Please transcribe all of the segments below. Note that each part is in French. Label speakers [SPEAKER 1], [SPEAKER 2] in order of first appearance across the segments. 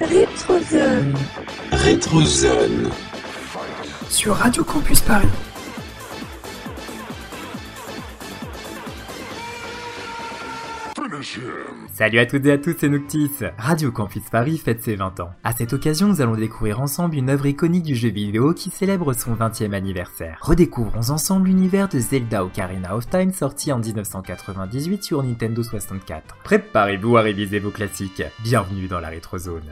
[SPEAKER 1] Rétrozone.
[SPEAKER 2] Rétrozone.
[SPEAKER 3] Sur Radio Campus Paris.
[SPEAKER 4] Salut à toutes et à tous, c'est Noctis. Radio Campus Paris fête ses 20 ans. À cette occasion, nous allons découvrir ensemble une œuvre iconique du jeu vidéo qui célèbre son 20e anniversaire. Redécouvrons ensemble l'univers de Zelda Ocarina of Time sorti en 1998 sur Nintendo 64. Préparez-vous à réviser vos classiques. Bienvenue dans la rétrozone.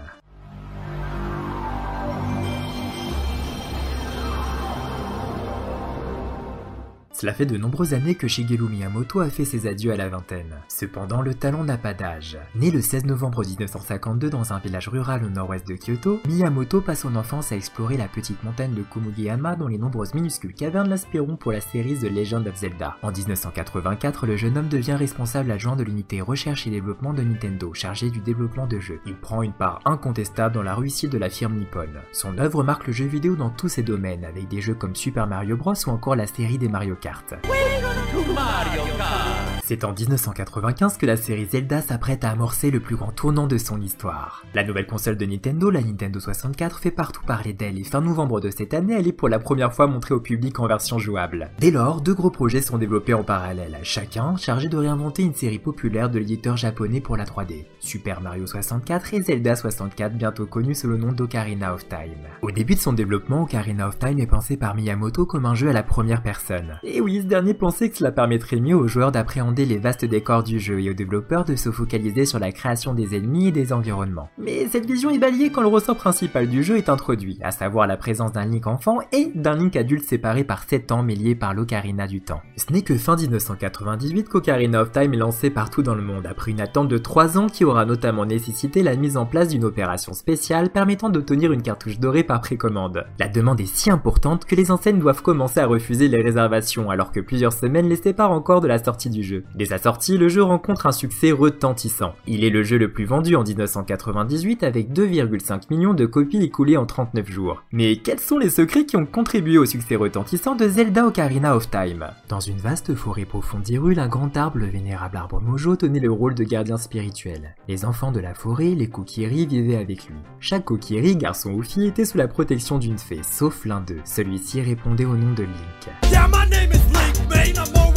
[SPEAKER 4] Cela fait de nombreuses années que Shigeru Miyamoto a fait ses adieux à la vingtaine. Cependant, le talent n'a pas d'âge. Né le 16 novembre 1952 dans un village rural au nord-ouest de Kyoto, Miyamoto passe son enfance à explorer la petite montagne de Kumugiyama dont les nombreuses minuscules cavernes l'aspireront pour la série The Legend of Zelda. En 1984, le jeune homme devient responsable adjoint de l'unité recherche et développement de Nintendo, chargé du développement de jeux. Il prend une part incontestable dans la réussite de la firme Nippon. Son œuvre marque le jeu vidéo dans tous ses domaines, avec des jeux comme Super Mario Bros ou encore la série des Mario Kart. Kart. Welcome to Mario Kart. C'est en 1995 que la série Zelda s'apprête à amorcer le plus grand tournant de son histoire. La nouvelle console de Nintendo, la Nintendo 64, fait partout parler d'elle et fin novembre de cette année, elle est pour la première fois montrée au public en version jouable. Dès lors, deux gros projets sont développés en parallèle, chacun chargé de réinventer une série populaire de l'éditeur japonais pour la 3D. Super Mario 64 et Zelda 64, bientôt connu sous le nom d'Ocarina of Time. Au début de son développement, Ocarina of Time est pensé par Miyamoto comme un jeu à la première personne. Et oui, ce dernier pensait que cela permettrait mieux aux joueurs d'appréhender les vastes décors du jeu et aux développeurs de se focaliser sur la création des ennemis et des environnements. Mais cette vision est balayée quand le ressort principal du jeu est introduit, à savoir la présence d'un Link enfant et d'un Link adulte séparé par 7 ans mais lié par l'Ocarina du temps. Ce n'est que fin 1998 qu'Ocarina of Time est lancé partout dans le monde, après une attente de 3 ans qui aura notamment nécessité la mise en place d'une opération spéciale permettant d'obtenir une cartouche dorée par précommande. La demande est si importante que les enseignes doivent commencer à refuser les réservations alors que plusieurs semaines les séparent encore de la sortie du jeu. Dès sa sortie, le jeu rencontre un succès retentissant. Il est le jeu le plus vendu en 1998 avec 2,5 millions de copies écoulées en 39 jours. Mais quels sont les secrets qui ont contribué au succès retentissant de Zelda Ocarina of Time? Dans une vaste forêt profonde d'Hyrule, un grand arbre, le vénérable arbre Mojo, tenait le rôle de gardien spirituel. Les enfants de la forêt, les Kokiri, vivaient avec lui. Chaque Kokiri, garçon ou fille, était sous la protection d'une fée, sauf l'un d'eux. Celui-ci répondait au nom de Link.
[SPEAKER 5] Yeah, my name is Link,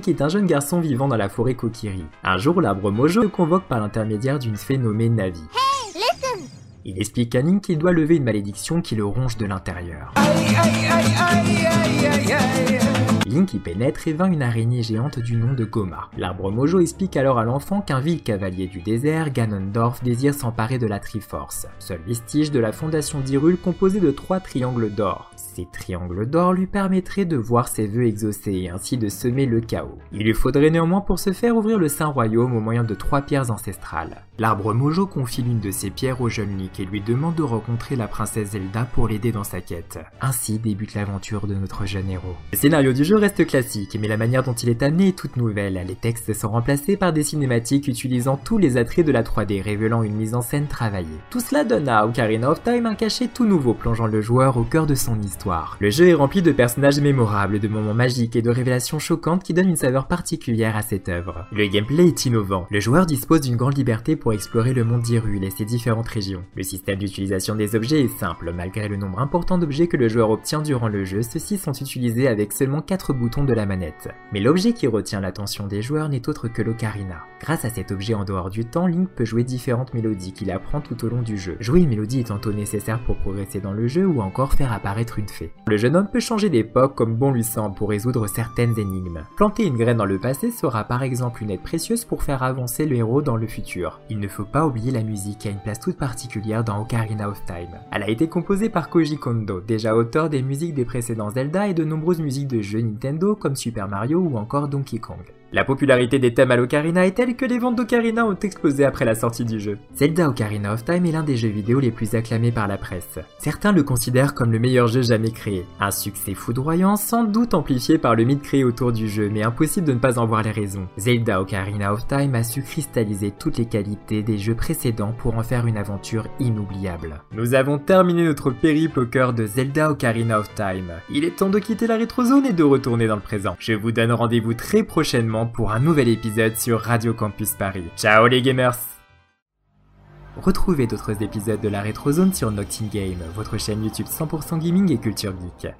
[SPEAKER 4] Link est un jeune garçon vivant dans la forêt Kokiri. Un jour, l'arbre Mojo le convoque par l'intermédiaire d'une fée nommée Navi. Il explique à Link qu'il doit lever une malédiction qui le ronge de l'intérieur. Link y pénètre et vainc une araignée géante du nom de Goma. L'arbre Mojo explique alors à l'enfant qu'un vil cavalier du désert, Ganondorf, désire s'emparer de la Triforce, seul vestige de la fondation d'Hyrule composée de trois triangles d'or. Ces triangles d'or lui permettraient de voir ses vœux exaucés et ainsi de semer le chaos. Il lui faudrait néanmoins pour ce faire ouvrir le Saint Royaume au moyen de trois pierres ancestrales. L'arbre Mojo confie l'une de ces pierres au jeune Link et lui demande de rencontrer la princesse Zelda pour l'aider dans sa quête. Ainsi débute l'aventure de notre jeune héros. Le scénario du jeu reste classique, mais la manière dont il est amené est toute nouvelle. Les textes sont remplacés par des cinématiques utilisant tous les attraits de la 3D, révélant une mise en scène travaillée. Tout cela donne à Ocarina of Time un cachet tout nouveau, plongeant le joueur au cœur de son histoire. Le jeu est rempli de personnages mémorables, de moments magiques et de révélations choquantes qui donnent une saveur particulière à cette œuvre. Le gameplay est innovant. Le joueur dispose d'une grande liberté pour explorer le monde d'Hyrule et ses différentes régions. Le système d'utilisation des objets est simple, malgré le nombre important d'objets que le joueur obtient durant le jeu, ceux-ci sont utilisés avec seulement 4 boutons de la manette. Mais l'objet qui retient l'attention des joueurs n'est autre que l'ocarina. Grâce à cet objet en dehors du temps, Link peut jouer différentes mélodies qu'il apprend tout au long du jeu. Jouer une mélodie est tantôt nécessaire pour progresser dans le jeu ou encore faire apparaître une fée. Le jeune homme peut changer d'époque comme bon lui semble pour résoudre certaines énigmes. Planter une graine dans le passé sera par exemple une aide précieuse pour faire avancer le héros dans le futur. Il ne faut pas oublier la musique qui a une place toute particulière dans Ocarina of Time. Elle a été composée par Koji Kondo, déjà auteur des musiques des précédents Zelda et de nombreuses musiques de jeux Nintendo comme Super Mario ou encore Donkey Kong. La popularité des thèmes à l'Ocarina est telle que les ventes d'Ocarina ont explosé après la sortie du jeu. Zelda Ocarina of Time est l'un des jeux vidéo les plus acclamés par la presse. Certains le considèrent comme le meilleur jeu jamais créé. Un succès foudroyant, sans doute amplifié par le mythe créé autour du jeu, mais impossible de ne pas en voir les raisons. Zelda Ocarina of Time a su cristalliser toutes les qualités des jeux précédents pour en faire une aventure inoubliable. Nous avons terminé notre périple au cœur de Zelda Ocarina of Time. Il est temps de quitter la rétrozone et de retourner dans le présent. Je vous donne rendez-vous très prochainement pour un nouvel épisode sur Radio Campus Paris. Ciao les gamers Retrouvez d'autres épisodes de la Rétrozone sur Nocting Game, votre chaîne YouTube 100% gaming et culture geek.